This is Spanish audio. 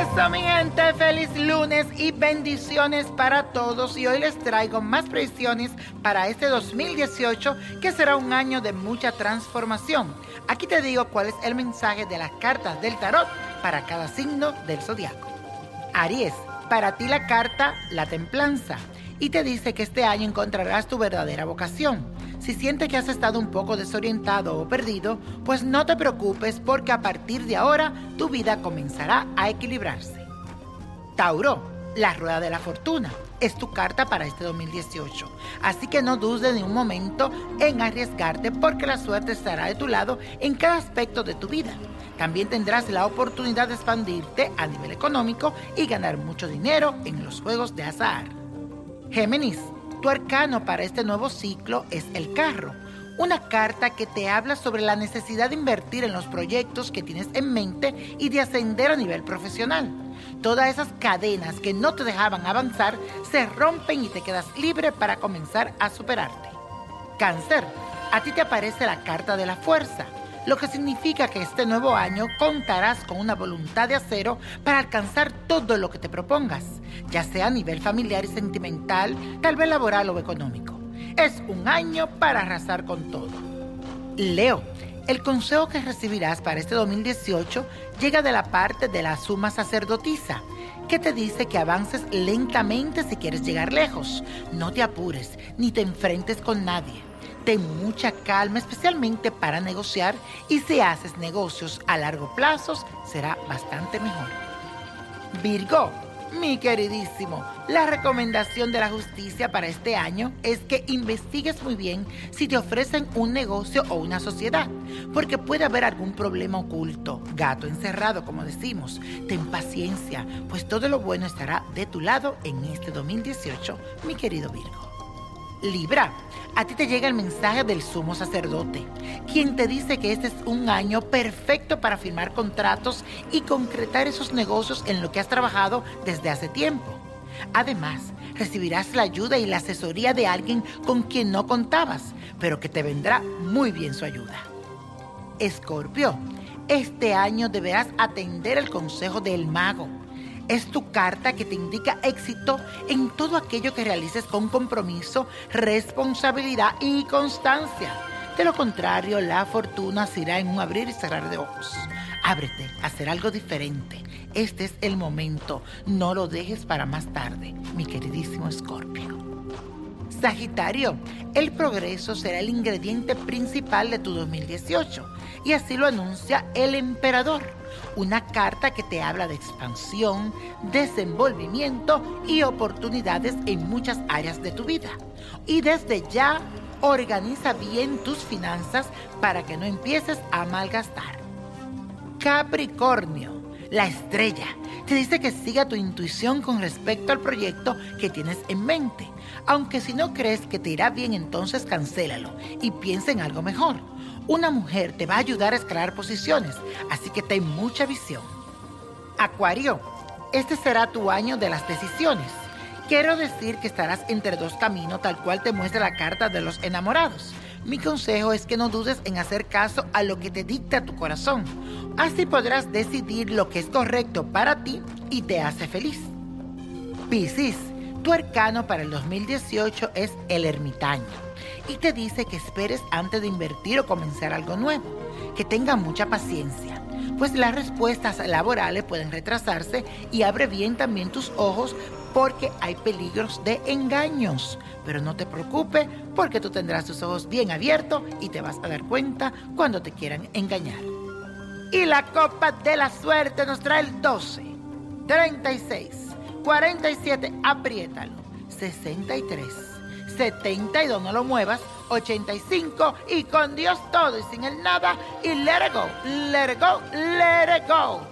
Eso, mi gente, feliz lunes y bendiciones para todos. Y hoy les traigo más predicciones para este 2018, que será un año de mucha transformación. Aquí te digo cuál es el mensaje de las cartas del tarot para cada signo del zodiaco. Aries, para ti la carta La Templanza. Y te dice que este año encontrarás tu verdadera vocación. Si sientes que has estado un poco desorientado o perdido, pues no te preocupes porque a partir de ahora tu vida comenzará a equilibrarse. Tauro, la rueda de la fortuna, es tu carta para este 2018. Así que no dudes ni un momento en arriesgarte porque la suerte estará de tu lado en cada aspecto de tu vida. También tendrás la oportunidad de expandirte a nivel económico y ganar mucho dinero en los juegos de azar. Géminis, tu arcano para este nuevo ciclo es el carro, una carta que te habla sobre la necesidad de invertir en los proyectos que tienes en mente y de ascender a nivel profesional. Todas esas cadenas que no te dejaban avanzar se rompen y te quedas libre para comenzar a superarte. Cáncer, a ti te aparece la carta de la fuerza lo que significa que este nuevo año contarás con una voluntad de acero para alcanzar todo lo que te propongas, ya sea a nivel familiar y sentimental, tal vez laboral o económico. Es un año para arrasar con todo. Leo, el consejo que recibirás para este 2018 llega de la parte de la suma sacerdotisa, que te dice que avances lentamente si quieres llegar lejos. No te apures ni te enfrentes con nadie. Ten mucha calma, especialmente para negociar y si haces negocios a largo plazo será bastante mejor. Virgo, mi queridísimo, la recomendación de la justicia para este año es que investigues muy bien si te ofrecen un negocio o una sociedad, porque puede haber algún problema oculto, gato encerrado como decimos. Ten paciencia, pues todo lo bueno estará de tu lado en este 2018, mi querido Virgo. Libra, a ti te llega el mensaje del sumo sacerdote, quien te dice que este es un año perfecto para firmar contratos y concretar esos negocios en lo que has trabajado desde hace tiempo. Además, recibirás la ayuda y la asesoría de alguien con quien no contabas, pero que te vendrá muy bien su ayuda. Escorpio, este año deberás atender el consejo del mago es tu carta que te indica éxito en todo aquello que realices con compromiso, responsabilidad y constancia. De lo contrario, la fortuna se irá en un abrir y cerrar de ojos. Ábrete a hacer algo diferente. Este es el momento. No lo dejes para más tarde, mi queridísimo Escorpio. Sagitario, el progreso será el ingrediente principal de tu 2018 y así lo anuncia el emperador, una carta que te habla de expansión, desenvolvimiento y oportunidades en muchas áreas de tu vida. Y desde ya, organiza bien tus finanzas para que no empieces a malgastar. Capricornio, la estrella, te dice que siga tu intuición con respecto al proyecto que tienes en mente. Aunque si no crees que te irá bien, entonces cancélalo y piensa en algo mejor. Una mujer te va a ayudar a escalar posiciones, así que ten mucha visión. Acuario, este será tu año de las decisiones. Quiero decir que estarás entre dos caminos tal cual te muestra la carta de los enamorados. Mi consejo es que no dudes en hacer caso a lo que te dicta tu corazón. Así podrás decidir lo que es correcto para ti y te hace feliz. Piscis, tu arcano para el 2018 es el ermitaño y te dice que esperes antes de invertir o comenzar algo nuevo, que tenga mucha paciencia, pues las respuestas laborales pueden retrasarse y abre bien también tus ojos porque hay peligros de engaños. Pero no te preocupes porque tú tendrás tus ojos bien abiertos y te vas a dar cuenta cuando te quieran engañar. Y la copa de la suerte nos trae el 12, 36, 47, apriétalo, 63, 72, no lo muevas, 85 y con Dios todo y sin el nada y let it go, let it go, let it go.